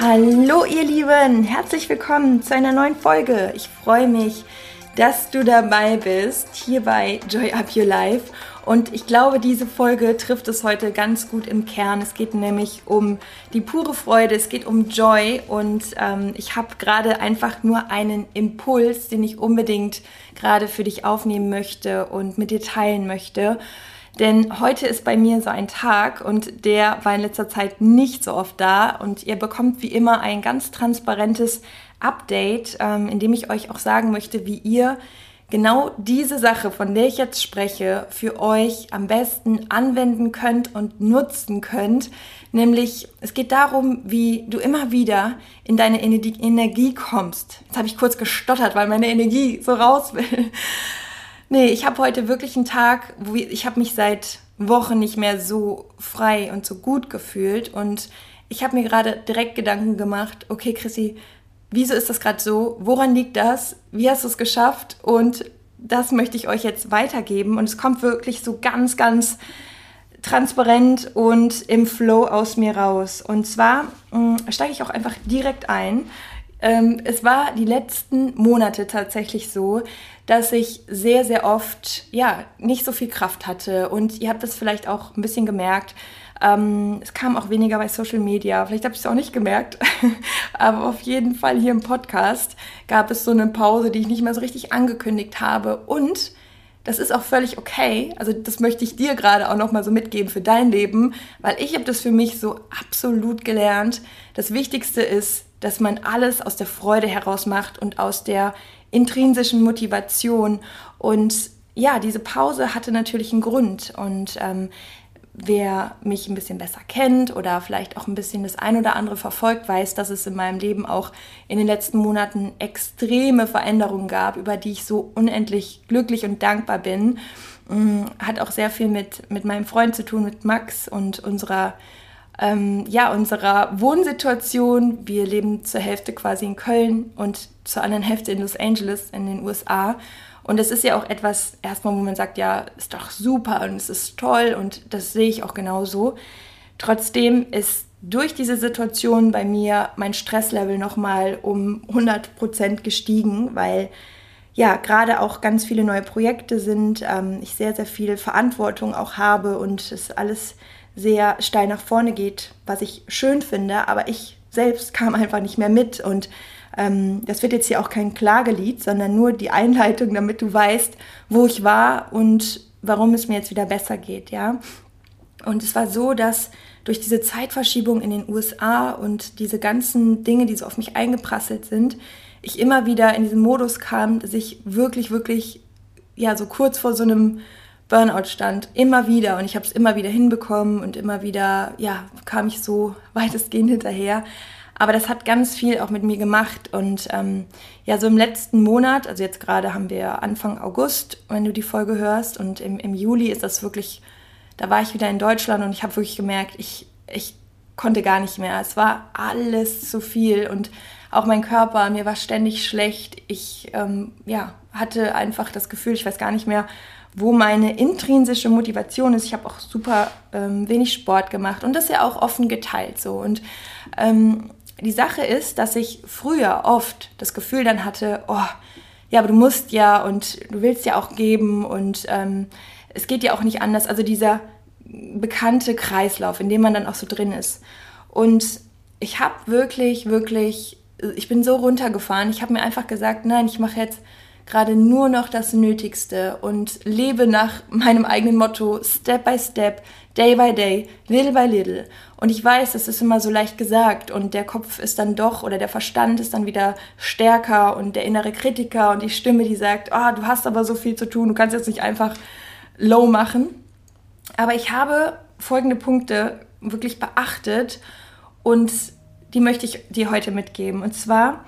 Hallo ihr Lieben, herzlich willkommen zu einer neuen Folge. Ich freue mich, dass du dabei bist hier bei Joy Up Your Life. Und ich glaube, diese Folge trifft es heute ganz gut im Kern. Es geht nämlich um die pure Freude, es geht um Joy. Und ähm, ich habe gerade einfach nur einen Impuls, den ich unbedingt gerade für dich aufnehmen möchte und mit dir teilen möchte. Denn heute ist bei mir so ein Tag und der war in letzter Zeit nicht so oft da und ihr bekommt wie immer ein ganz transparentes Update, ähm, in dem ich euch auch sagen möchte, wie ihr genau diese Sache, von der ich jetzt spreche, für euch am besten anwenden könnt und nutzen könnt. Nämlich, es geht darum, wie du immer wieder in deine Energie kommst. Jetzt habe ich kurz gestottert, weil meine Energie so raus will. Nee, ich habe heute wirklich einen Tag, wo ich habe mich seit Wochen nicht mehr so frei und so gut gefühlt und ich habe mir gerade direkt Gedanken gemacht, okay Chrissy, wieso ist das gerade so? Woran liegt das? Wie hast du es geschafft? Und das möchte ich euch jetzt weitergeben und es kommt wirklich so ganz, ganz transparent und im Flow aus mir raus. Und zwar äh, steige ich auch einfach direkt ein. Ähm, es war die letzten Monate tatsächlich so, dass ich sehr, sehr oft ja nicht so viel Kraft hatte. Und ihr habt das vielleicht auch ein bisschen gemerkt. Ähm, es kam auch weniger bei Social Media. Vielleicht habt ihr es auch nicht gemerkt. Aber auf jeden Fall hier im Podcast gab es so eine Pause, die ich nicht mehr so richtig angekündigt habe. Und das ist auch völlig okay. Also das möchte ich dir gerade auch noch mal so mitgeben für dein Leben, weil ich habe das für mich so absolut gelernt. Das Wichtigste ist, dass man alles aus der Freude heraus macht und aus der intrinsischen Motivation. Und ja, diese Pause hatte natürlich einen Grund. Und ähm, wer mich ein bisschen besser kennt oder vielleicht auch ein bisschen das ein oder andere verfolgt, weiß, dass es in meinem Leben auch in den letzten Monaten extreme Veränderungen gab, über die ich so unendlich glücklich und dankbar bin. Mm, hat auch sehr viel mit, mit meinem Freund zu tun, mit Max und unserer ähm, ja, unserer Wohnsituation. Wir leben zur Hälfte quasi in Köln und zur anderen Hälfte in Los Angeles in den USA. Und das ist ja auch etwas, erstmal, wo man sagt, ja, ist doch super und es ist toll und das sehe ich auch genauso. Trotzdem ist durch diese Situation bei mir mein Stresslevel nochmal um 100 Prozent gestiegen, weil ja, gerade auch ganz viele neue Projekte sind, ähm, ich sehr, sehr viel Verantwortung auch habe und es alles sehr steil nach vorne geht, was ich schön finde, aber ich selbst kam einfach nicht mehr mit und ähm, das wird jetzt hier auch kein Klagelied, sondern nur die Einleitung, damit du weißt, wo ich war und warum es mir jetzt wieder besser geht, ja. Und es war so, dass durch diese Zeitverschiebung in den USA und diese ganzen Dinge, die so auf mich eingeprasselt sind, ich immer wieder in diesen Modus kam, dass ich wirklich, wirklich, ja, so kurz vor so einem Burnout stand, immer wieder und ich habe es immer wieder hinbekommen und immer wieder, ja, kam ich so weitestgehend hinterher. Aber das hat ganz viel auch mit mir gemacht und ähm, ja, so im letzten Monat, also jetzt gerade haben wir Anfang August, wenn du die Folge hörst und im, im Juli ist das wirklich, da war ich wieder in Deutschland und ich habe wirklich gemerkt, ich, ich konnte gar nicht mehr. Es war alles zu viel und auch mein Körper, mir war ständig schlecht. Ich ähm, ja, hatte einfach das Gefühl, ich weiß gar nicht mehr, wo meine intrinsische Motivation ist. Ich habe auch super ähm, wenig Sport gemacht und das ja auch offen geteilt so. Und ähm, die Sache ist, dass ich früher oft das Gefühl dann hatte, oh, ja, aber du musst ja und du willst ja auch geben und ähm, es geht ja auch nicht anders. Also dieser bekannte Kreislauf, in dem man dann auch so drin ist. Und ich habe wirklich, wirklich, ich bin so runtergefahren. Ich habe mir einfach gesagt, nein, ich mache jetzt gerade nur noch das Nötigste und lebe nach meinem eigenen Motto Step by Step, Day by Day, Little by Little. Und ich weiß, das ist immer so leicht gesagt und der Kopf ist dann doch oder der Verstand ist dann wieder stärker und der innere Kritiker und die Stimme, die sagt, oh, du hast aber so viel zu tun, du kannst jetzt nicht einfach low machen. Aber ich habe folgende Punkte wirklich beachtet und die möchte ich dir heute mitgeben. Und zwar,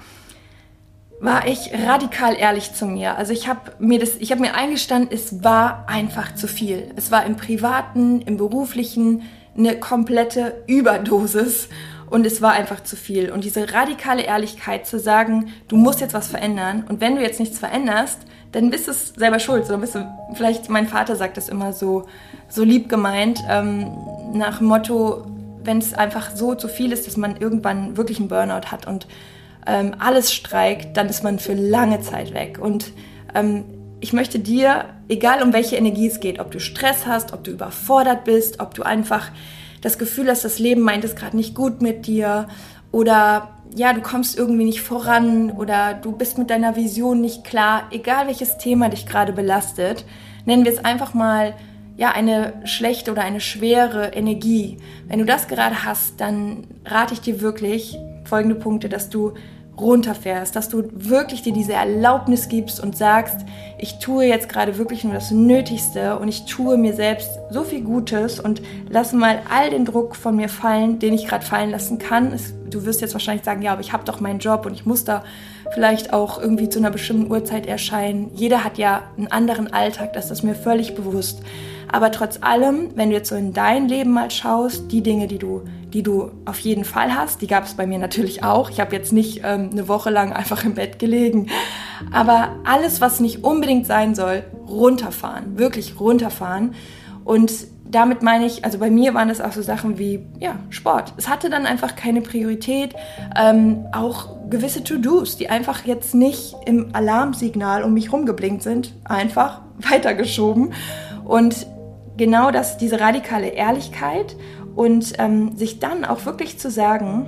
war ich radikal ehrlich zu mir. Also ich habe mir das, ich habe mir eingestanden, es war einfach zu viel. Es war im privaten, im beruflichen eine komplette Überdosis und es war einfach zu viel. Und diese radikale Ehrlichkeit zu sagen, du musst jetzt was verändern und wenn du jetzt nichts veränderst, dann bist du selber schuld. So bist du, vielleicht, mein Vater sagt das immer so, so lieb gemeint, ähm, nach Motto, wenn es einfach so zu viel ist, dass man irgendwann wirklich einen Burnout hat und ähm, alles streikt, dann ist man für lange Zeit weg. Und ähm, ich möchte dir, egal um welche Energie es geht, ob du Stress hast, ob du überfordert bist, ob du einfach das Gefühl hast, das Leben meint es gerade nicht gut mit dir oder ja, du kommst irgendwie nicht voran oder du bist mit deiner Vision nicht klar, egal welches Thema dich gerade belastet, nennen wir es einfach mal ja, eine schlechte oder eine schwere Energie. Wenn du das gerade hast, dann rate ich dir wirklich folgende Punkte, dass du runterfährst, dass du wirklich dir diese Erlaubnis gibst und sagst, ich tue jetzt gerade wirklich nur das Nötigste und ich tue mir selbst so viel Gutes und lasse mal all den Druck von mir fallen, den ich gerade fallen lassen kann. Du wirst jetzt wahrscheinlich sagen, ja, aber ich habe doch meinen Job und ich muss da vielleicht auch irgendwie zu einer bestimmten Uhrzeit erscheinen. Jeder hat ja einen anderen Alltag, das ist mir völlig bewusst. Aber trotz allem, wenn du jetzt so in dein Leben mal schaust, die Dinge, die du, die du auf jeden Fall hast, die gab es bei mir natürlich auch. Ich habe jetzt nicht ähm, eine Woche lang einfach im Bett gelegen. Aber alles, was nicht unbedingt sein soll, runterfahren, wirklich runterfahren. Und damit meine ich, also bei mir waren das auch so Sachen wie, ja, Sport. Es hatte dann einfach keine Priorität. Ähm, auch gewisse To-Dos, die einfach jetzt nicht im Alarmsignal um mich rumgeblinkt sind, einfach weitergeschoben. Und genau das, diese radikale Ehrlichkeit und ähm, sich dann auch wirklich zu sagen,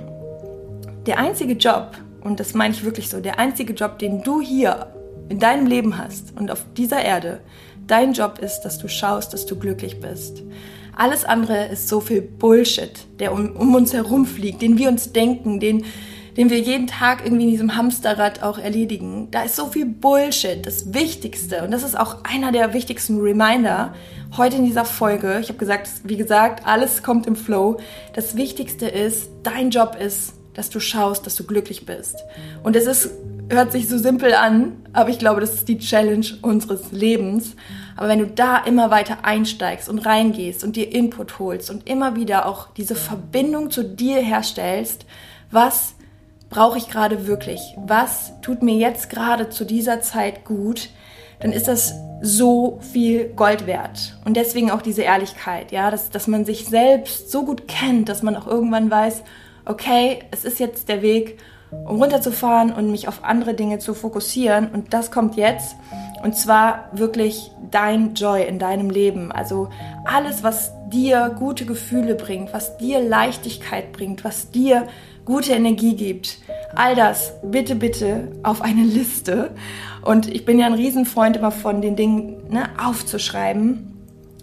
der einzige Job, und das meine ich wirklich so, der einzige Job, den du hier in deinem Leben hast und auf dieser Erde, dein Job ist, dass du schaust, dass du glücklich bist. Alles andere ist so viel Bullshit, der um, um uns herumfliegt, den wir uns denken, den, den wir jeden Tag irgendwie in diesem Hamsterrad auch erledigen. Da ist so viel Bullshit. Das Wichtigste, und das ist auch einer der wichtigsten Reminder heute in dieser Folge, ich habe gesagt, wie gesagt, alles kommt im Flow. Das Wichtigste ist, dein Job ist, dass du schaust, dass du glücklich bist. Und es ist, hört sich so simpel an, aber ich glaube, das ist die Challenge unseres Lebens. Aber wenn du da immer weiter einsteigst und reingehst und dir Input holst und immer wieder auch diese Verbindung zu dir herstellst, was brauche ich gerade wirklich? Was tut mir jetzt gerade zu dieser Zeit gut? Dann ist das so viel Gold wert. Und deswegen auch diese Ehrlichkeit, ja, dass, dass man sich selbst so gut kennt, dass man auch irgendwann weiß, okay, es ist jetzt der Weg, um runterzufahren und mich auf andere Dinge zu fokussieren. Und das kommt jetzt. Und zwar wirklich dein Joy in deinem Leben. Also alles, was dir gute Gefühle bringt, was dir Leichtigkeit bringt, was dir gute Energie gibt. All das bitte, bitte auf eine Liste. Und ich bin ja ein Riesenfreund immer von den Dingen ne, aufzuschreiben,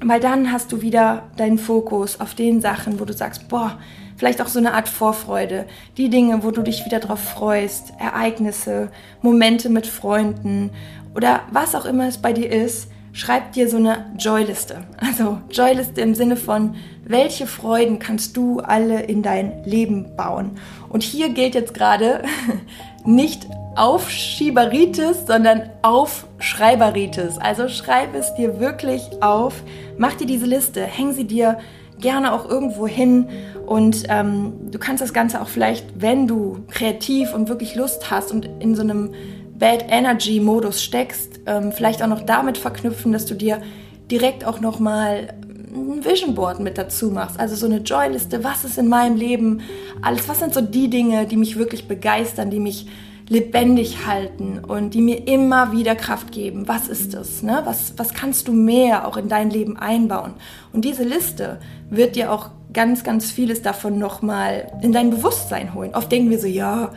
weil dann hast du wieder deinen Fokus auf den Sachen, wo du sagst, boah, vielleicht auch so eine Art Vorfreude, die Dinge, wo du dich wieder drauf freust, Ereignisse, Momente mit Freunden oder was auch immer es bei dir ist, schreib dir so eine Joyliste. Also Joyliste im Sinne von, welche Freuden kannst du alle in dein Leben bauen? Und hier gilt jetzt gerade nicht Aufschieberitis, sondern Aufschreiberitis. Also schreib es dir wirklich auf, mach dir diese Liste, häng sie dir gerne auch irgendwo hin und ähm, du kannst das Ganze auch vielleicht, wenn du kreativ und wirklich Lust hast und in so einem Bad Energy Modus steckst, ähm, vielleicht auch noch damit verknüpfen, dass du dir direkt auch noch mal ein Vision Board mit dazu machst, also so eine Joy-Liste, was ist in meinem Leben, alles, was sind so die Dinge, die mich wirklich begeistern, die mich lebendig halten und die mir immer wieder Kraft geben. Was ist das? Ne? Was, was kannst du mehr auch in dein Leben einbauen? Und diese Liste wird dir auch ganz, ganz vieles davon nochmal in dein Bewusstsein holen. Oft denken wir so, ja,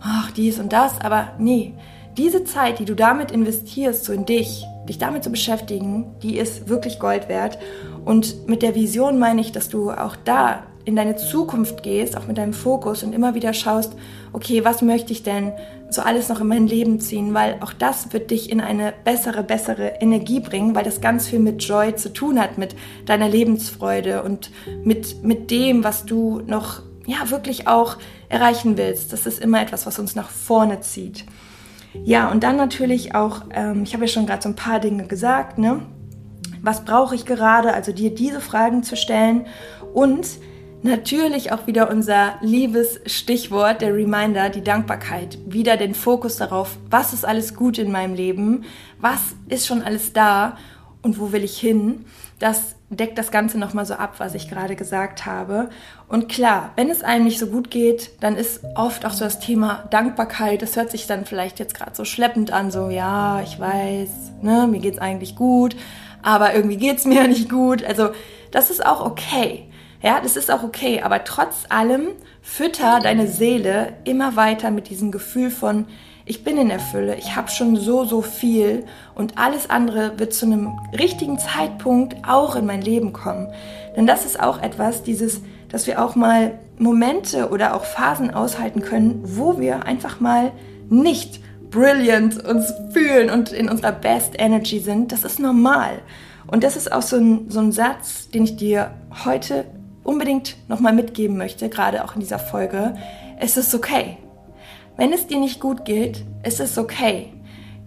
ach, dies und das, aber nee, diese Zeit, die du damit investierst, so in dich, dich damit zu beschäftigen, die ist wirklich Gold wert. Und mit der Vision meine ich, dass du auch da in deine Zukunft gehst, auch mit deinem Fokus und immer wieder schaust, okay, was möchte ich denn so alles noch in mein Leben ziehen, weil auch das wird dich in eine bessere, bessere Energie bringen, weil das ganz viel mit Joy zu tun hat, mit deiner Lebensfreude und mit, mit dem, was du noch, ja, wirklich auch erreichen willst. Das ist immer etwas, was uns nach vorne zieht. Ja, und dann natürlich auch, ähm, ich habe ja schon gerade so ein paar Dinge gesagt, ne? Was brauche ich gerade? Also dir diese Fragen zu stellen und Natürlich auch wieder unser liebes Stichwort, der Reminder, die Dankbarkeit. Wieder den Fokus darauf, was ist alles gut in meinem Leben, was ist schon alles da und wo will ich hin. Das deckt das Ganze nochmal so ab, was ich gerade gesagt habe. Und klar, wenn es einem nicht so gut geht, dann ist oft auch so das Thema Dankbarkeit. Das hört sich dann vielleicht jetzt gerade so schleppend an, so ja, ich weiß, ne, mir geht's eigentlich gut, aber irgendwie geht's mir nicht gut. Also das ist auch okay. Ja, das ist auch okay, aber trotz allem fütter deine Seele immer weiter mit diesem Gefühl von, ich bin in der Fülle, ich habe schon so, so viel und alles andere wird zu einem richtigen Zeitpunkt auch in mein Leben kommen. Denn das ist auch etwas, dieses, dass wir auch mal Momente oder auch Phasen aushalten können, wo wir einfach mal nicht brilliant uns fühlen und in unserer Best Energy sind. Das ist normal. Und das ist auch so ein, so ein Satz, den ich dir heute unbedingt nochmal mitgeben möchte, gerade auch in dieser Folge, es ist okay. Wenn es dir nicht gut geht, ist es okay.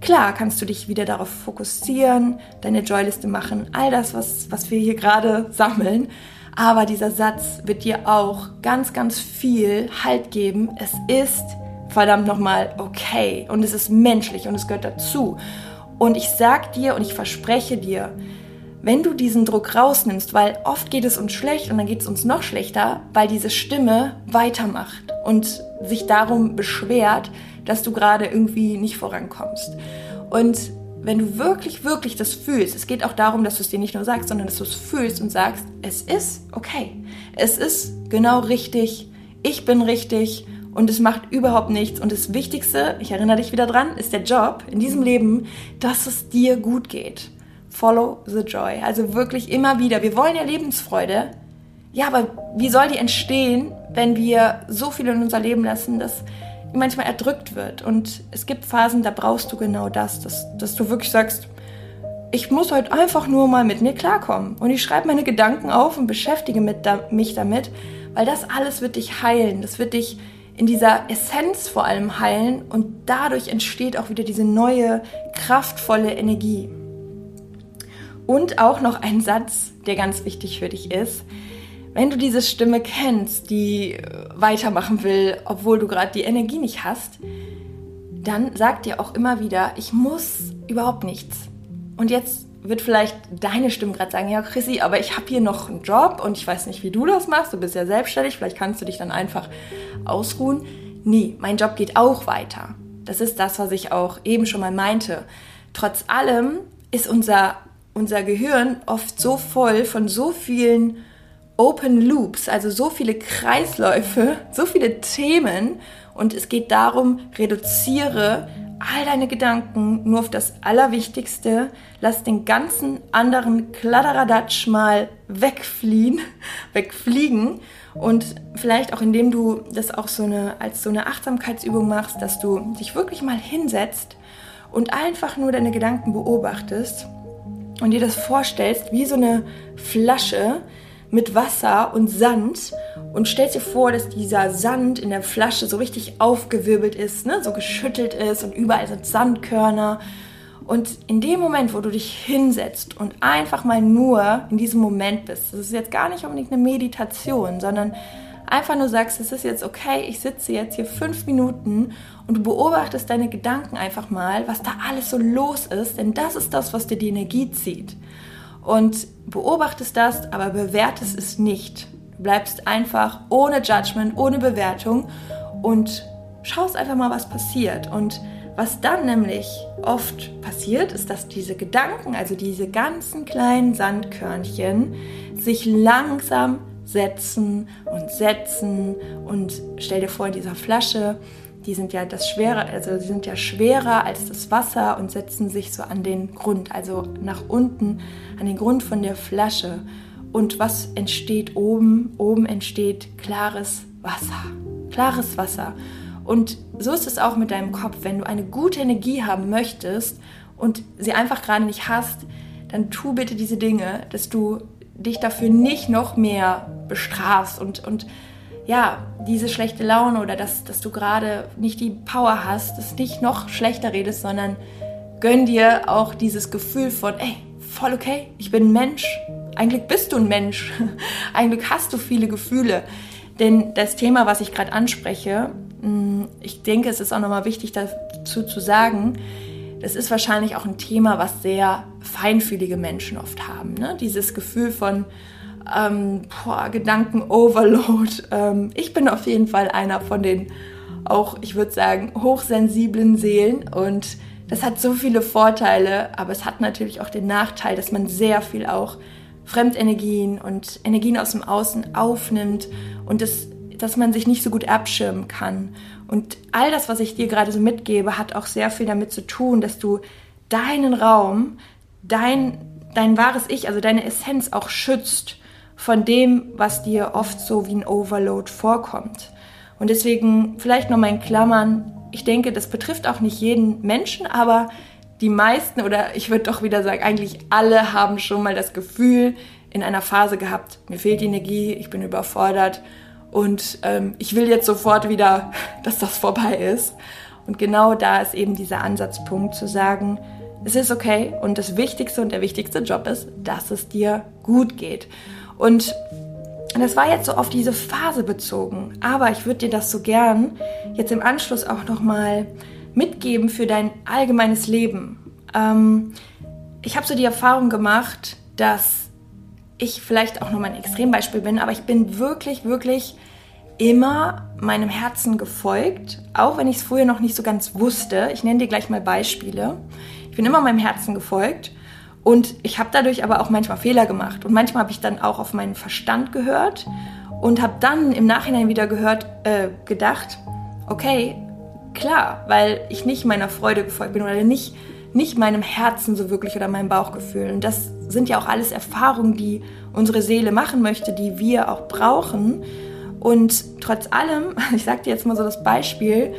Klar kannst du dich wieder darauf fokussieren, deine Joyliste machen, all das, was, was wir hier gerade sammeln. Aber dieser Satz wird dir auch ganz, ganz viel Halt geben. Es ist verdammt nochmal okay und es ist menschlich und es gehört dazu. Und ich sag dir und ich verspreche dir, wenn du diesen Druck rausnimmst, weil oft geht es uns schlecht und dann geht es uns noch schlechter, weil diese Stimme weitermacht und sich darum beschwert, dass du gerade irgendwie nicht vorankommst. Und wenn du wirklich, wirklich das fühlst, es geht auch darum, dass du es dir nicht nur sagst, sondern dass du es fühlst und sagst, es ist okay. Es ist genau richtig. Ich bin richtig und es macht überhaupt nichts. Und das Wichtigste, ich erinnere dich wieder dran, ist der Job in diesem Leben, dass es dir gut geht. Follow the Joy. Also wirklich immer wieder. Wir wollen ja Lebensfreude. Ja, aber wie soll die entstehen, wenn wir so viel in unser Leben lassen, dass manchmal erdrückt wird? Und es gibt Phasen, da brauchst du genau das, dass, dass du wirklich sagst, ich muss heute einfach nur mal mit mir klarkommen. Und ich schreibe meine Gedanken auf und beschäftige da, mich damit, weil das alles wird dich heilen. Das wird dich in dieser Essenz vor allem heilen und dadurch entsteht auch wieder diese neue, kraftvolle Energie. Und auch noch ein Satz, der ganz wichtig für dich ist. Wenn du diese Stimme kennst, die äh, weitermachen will, obwohl du gerade die Energie nicht hast, dann sag dir auch immer wieder, ich muss überhaupt nichts. Und jetzt wird vielleicht deine Stimme gerade sagen, ja Chrissy, aber ich habe hier noch einen Job und ich weiß nicht, wie du das machst, du bist ja selbstständig, vielleicht kannst du dich dann einfach ausruhen. Nee, mein Job geht auch weiter. Das ist das, was ich auch eben schon mal meinte. Trotz allem ist unser unser Gehirn oft so voll von so vielen Open Loops, also so viele Kreisläufe, so viele Themen. Und es geht darum, reduziere all deine Gedanken nur auf das Allerwichtigste, lass den ganzen anderen Kladderadatsch mal wegfliehen, wegfliegen. Und vielleicht auch indem du das auch so eine, als so eine Achtsamkeitsübung machst, dass du dich wirklich mal hinsetzt und einfach nur deine Gedanken beobachtest und dir das vorstellst wie so eine Flasche mit Wasser und Sand und stellst dir vor, dass dieser Sand in der Flasche so richtig aufgewirbelt ist, ne? so geschüttelt ist und überall sind Sandkörner. Und in dem Moment, wo du dich hinsetzt und einfach mal nur in diesem Moment bist, das ist jetzt gar nicht unbedingt eine Meditation, sondern einfach nur sagst, es ist jetzt okay, ich sitze jetzt hier fünf Minuten und du beobachtest deine Gedanken einfach mal, was da alles so los ist, denn das ist das, was dir die Energie zieht. Und beobachtest das, aber bewertest es nicht. Du bleibst einfach ohne Judgment, ohne Bewertung und schaust einfach mal, was passiert. Und was dann nämlich oft passiert, ist, dass diese Gedanken, also diese ganzen kleinen Sandkörnchen, sich langsam setzen und setzen und stell dir vor, in dieser Flasche, die sind ja das schwerer, also die sind ja schwerer als das Wasser und setzen sich so an den Grund, also nach unten an den Grund von der Flasche. Und was entsteht oben? Oben entsteht klares Wasser. Klares Wasser. Und so ist es auch mit deinem Kopf. Wenn du eine gute Energie haben möchtest und sie einfach gerade nicht hast, dann tu bitte diese Dinge, dass du dich dafür nicht noch mehr bestrafst und, und ja, diese schlechte Laune oder dass, dass du gerade nicht die Power hast, das nicht noch schlechter redest, sondern gönn dir auch dieses Gefühl von, ey, voll okay, ich bin ein Mensch, Eigentlich bist du ein Mensch. Eigentlich hast du viele Gefühle. Denn das Thema, was ich gerade anspreche, mm, ich denke, es ist auch nochmal wichtig dazu zu sagen, das ist wahrscheinlich auch ein Thema, was sehr feinfühlige Menschen oft haben. Ne? Dieses Gefühl von ähm, Gedanken-Overload. Ähm, ich bin auf jeden Fall einer von den auch, ich würde sagen, hochsensiblen Seelen und das hat so viele Vorteile, aber es hat natürlich auch den Nachteil, dass man sehr viel auch Fremdenergien und Energien aus dem Außen aufnimmt und das, dass man sich nicht so gut abschirmen kann. Und all das, was ich dir gerade so mitgebe, hat auch sehr viel damit zu tun, dass du deinen Raum, dein, dein wahres Ich, also deine Essenz auch schützt von dem, was dir oft so wie ein Overload vorkommt. Und deswegen vielleicht noch mal in Klammern, ich denke, das betrifft auch nicht jeden Menschen, aber die meisten oder ich würde doch wieder sagen, eigentlich alle haben schon mal das Gefühl in einer Phase gehabt, mir fehlt die Energie, ich bin überfordert und ähm, ich will jetzt sofort wieder, dass das vorbei ist. Und genau da ist eben dieser Ansatzpunkt zu sagen, es ist okay und das Wichtigste und der wichtigste Job ist, dass es dir gut geht. Und das war jetzt so auf diese Phase bezogen, aber ich würde dir das so gern jetzt im Anschluss auch nochmal mitgeben für dein allgemeines Leben. Ähm, ich habe so die Erfahrung gemacht, dass ich vielleicht auch nur mein Extrembeispiel bin, aber ich bin wirklich, wirklich immer meinem Herzen gefolgt, auch wenn ich es früher noch nicht so ganz wusste. Ich nenne dir gleich mal Beispiele. Ich bin immer meinem Herzen gefolgt und ich habe dadurch aber auch manchmal Fehler gemacht und manchmal habe ich dann auch auf meinen Verstand gehört und habe dann im Nachhinein wieder gehört, äh, gedacht, okay, klar, weil ich nicht meiner Freude gefolgt bin oder nicht nicht meinem Herzen so wirklich oder meinem Bauchgefühl. Und das sind ja auch alles Erfahrungen, die unsere Seele machen möchte, die wir auch brauchen. Und trotz allem, ich sage dir jetzt mal so das Beispiel,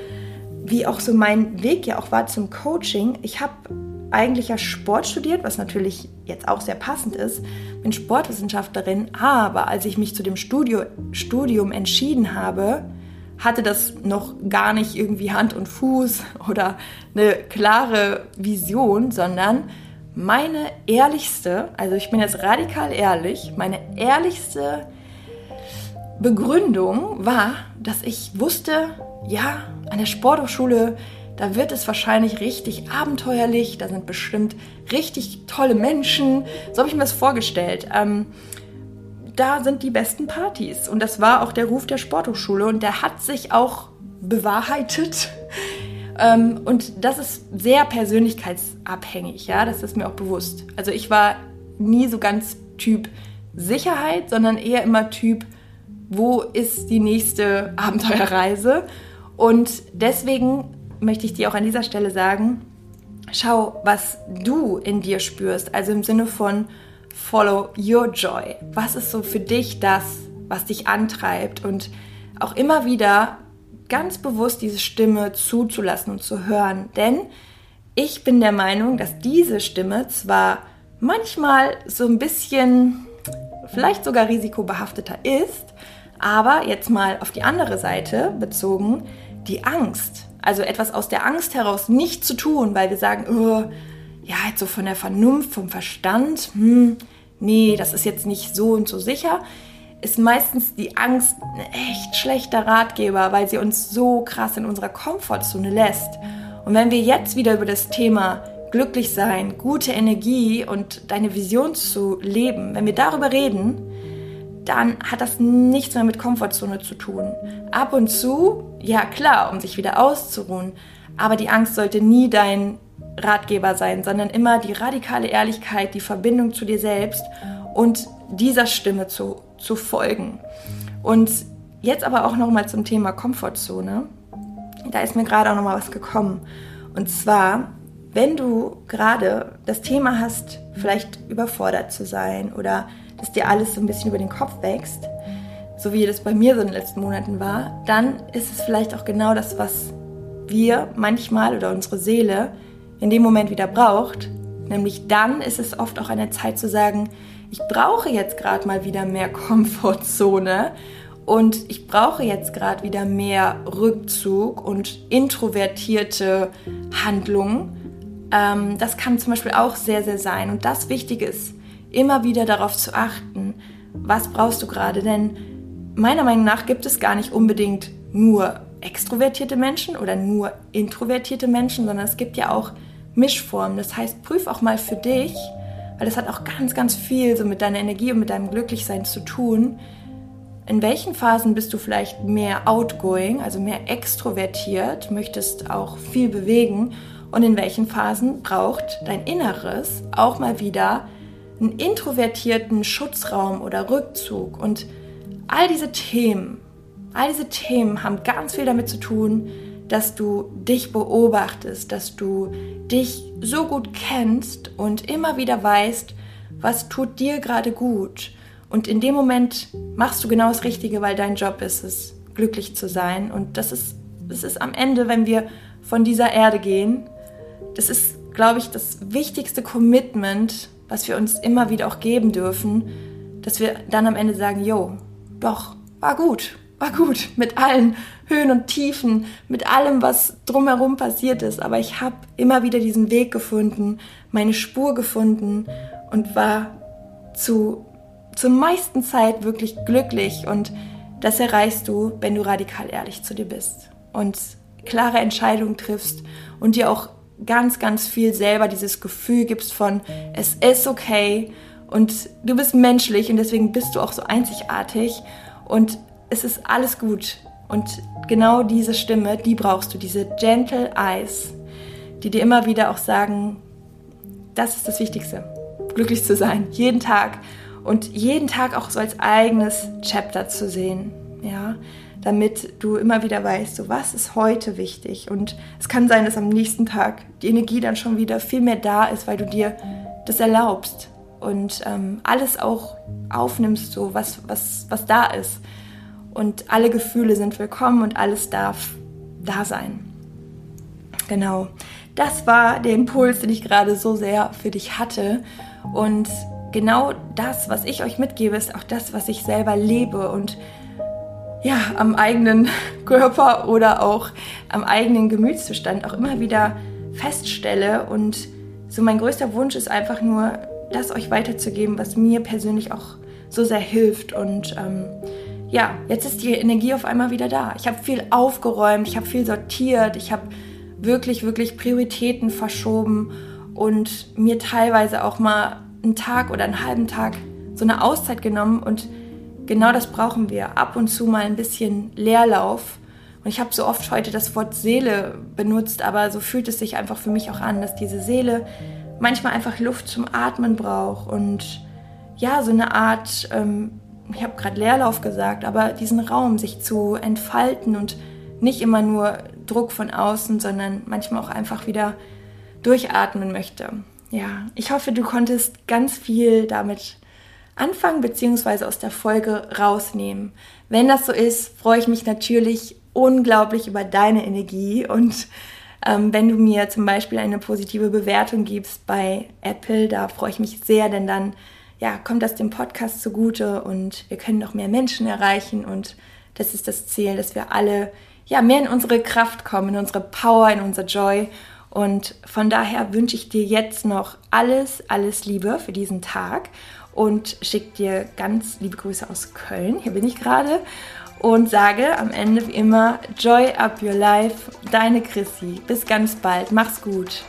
wie auch so mein Weg ja auch war zum Coaching. Ich habe eigentlich ja Sport studiert, was natürlich jetzt auch sehr passend ist, bin Sportwissenschaftlerin, aber als ich mich zu dem Studio, Studium entschieden habe, hatte das noch gar nicht irgendwie Hand und Fuß oder eine klare Vision, sondern meine ehrlichste, also ich bin jetzt radikal ehrlich, meine ehrlichste Begründung war, dass ich wusste, ja, an der Sporthochschule, da wird es wahrscheinlich richtig abenteuerlich, da sind bestimmt richtig tolle Menschen. So habe ich mir das vorgestellt. Ähm, da sind die besten Partys. Und das war auch der Ruf der Sporthochschule und der hat sich auch bewahrheitet. Ähm, und das ist sehr persönlichkeitsabhängig, ja, das ist mir auch bewusst. Also ich war nie so ganz Typ Sicherheit, sondern eher immer Typ, wo ist die nächste Abenteuerreise? Und deswegen möchte ich dir auch an dieser Stelle sagen, schau, was du in dir spürst, also im Sinne von, Follow Your Joy. Was ist so für dich das, was dich antreibt? Und auch immer wieder ganz bewusst diese Stimme zuzulassen und zu hören. Denn ich bin der Meinung, dass diese Stimme zwar manchmal so ein bisschen, vielleicht sogar risikobehafteter ist, aber jetzt mal auf die andere Seite bezogen, die Angst. Also etwas aus der Angst heraus nicht zu tun, weil wir sagen, oh, ja, jetzt so von der Vernunft, vom Verstand, hm, nee, das ist jetzt nicht so und so sicher, ist meistens die Angst ein echt schlechter Ratgeber, weil sie uns so krass in unserer Komfortzone lässt. Und wenn wir jetzt wieder über das Thema glücklich sein, gute Energie und deine Vision zu leben, wenn wir darüber reden, dann hat das nichts mehr mit Komfortzone zu tun. Ab und zu, ja klar, um sich wieder auszuruhen, aber die Angst sollte nie dein Ratgeber sein, sondern immer die radikale Ehrlichkeit, die Verbindung zu dir selbst und dieser Stimme zu, zu folgen. Und jetzt aber auch nochmal zum Thema Komfortzone. Da ist mir gerade auch nochmal was gekommen. Und zwar, wenn du gerade das Thema hast, vielleicht überfordert zu sein oder dass dir alles so ein bisschen über den Kopf wächst, so wie das bei mir so in den letzten Monaten war, dann ist es vielleicht auch genau das, was wir manchmal oder unsere Seele in dem Moment wieder braucht. Nämlich dann ist es oft auch eine Zeit zu sagen, ich brauche jetzt gerade mal wieder mehr Komfortzone und ich brauche jetzt gerade wieder mehr Rückzug und introvertierte Handlungen. Ähm, das kann zum Beispiel auch sehr, sehr sein. Und das Wichtige ist immer wieder darauf zu achten, was brauchst du gerade, denn meiner Meinung nach gibt es gar nicht unbedingt nur extrovertierte Menschen oder nur introvertierte Menschen, sondern es gibt ja auch Mischformen. Das heißt, prüf auch mal für dich, weil das hat auch ganz, ganz viel so mit deiner Energie und mit deinem Glücklichsein zu tun. In welchen Phasen bist du vielleicht mehr outgoing, also mehr extrovertiert, möchtest auch viel bewegen und in welchen Phasen braucht dein Inneres auch mal wieder einen introvertierten Schutzraum oder Rückzug und all diese Themen, all diese Themen haben ganz viel damit zu tun, dass du dich beobachtest, dass du dich so gut kennst und immer wieder weißt, was tut dir gerade gut. Und in dem Moment machst du genau das Richtige, weil dein Job ist es, glücklich zu sein. Und das ist, das ist am Ende, wenn wir von dieser Erde gehen, das ist, glaube ich, das wichtigste Commitment, was wir uns immer wieder auch geben dürfen, dass wir dann am Ende sagen, jo, doch, war gut, war gut mit allen Höhen und Tiefen, mit allem, was drumherum passiert ist. Aber ich habe immer wieder diesen Weg gefunden, meine Spur gefunden und war zu, zur meisten Zeit wirklich glücklich. Und das erreichst du, wenn du radikal ehrlich zu dir bist und klare Entscheidungen triffst und dir auch ganz, ganz viel selber dieses Gefühl gibst von, es ist okay und du bist menschlich und deswegen bist du auch so einzigartig und es ist alles gut. Und genau diese Stimme, die brauchst du, diese gentle eyes, die dir immer wieder auch sagen, das ist das Wichtigste, glücklich zu sein, jeden Tag und jeden Tag auch so als eigenes Chapter zu sehen, ja, damit du immer wieder weißt, so was ist heute wichtig? Und es kann sein, dass am nächsten Tag die Energie dann schon wieder viel mehr da ist, weil du dir das erlaubst und ähm, alles auch aufnimmst, so was, was, was da ist. Und alle Gefühle sind willkommen und alles darf da sein. Genau, das war der Impuls, den ich gerade so sehr für dich hatte. Und genau das, was ich euch mitgebe, ist auch das, was ich selber lebe. Und ja, am eigenen Körper oder auch am eigenen Gemütszustand auch immer wieder feststelle. Und so mein größter Wunsch ist einfach nur, das euch weiterzugeben, was mir persönlich auch so sehr hilft. Und ähm, ja, jetzt ist die Energie auf einmal wieder da. Ich habe viel aufgeräumt, ich habe viel sortiert, ich habe wirklich, wirklich Prioritäten verschoben und mir teilweise auch mal einen Tag oder einen halben Tag so eine Auszeit genommen und genau das brauchen wir. Ab und zu mal ein bisschen Leerlauf. Und ich habe so oft heute das Wort Seele benutzt, aber so fühlt es sich einfach für mich auch an, dass diese Seele manchmal einfach Luft zum Atmen braucht und ja, so eine Art ähm, ich habe gerade Leerlauf gesagt, aber diesen Raum, sich zu entfalten und nicht immer nur Druck von außen, sondern manchmal auch einfach wieder durchatmen möchte. Ja, ich hoffe, du konntest ganz viel damit anfangen bzw. aus der Folge rausnehmen. Wenn das so ist, freue ich mich natürlich unglaublich über deine Energie und ähm, wenn du mir zum Beispiel eine positive Bewertung gibst bei Apple, da freue ich mich sehr, denn dann ja, kommt das dem Podcast zugute und wir können noch mehr Menschen erreichen und das ist das Ziel, dass wir alle ja mehr in unsere Kraft kommen, in unsere Power, in unser Joy und von daher wünsche ich dir jetzt noch alles, alles Liebe für diesen Tag und schicke dir ganz liebe Grüße aus Köln. Hier bin ich gerade und sage am Ende wie immer Joy up your life, deine Chrissy. Bis ganz bald, mach's gut.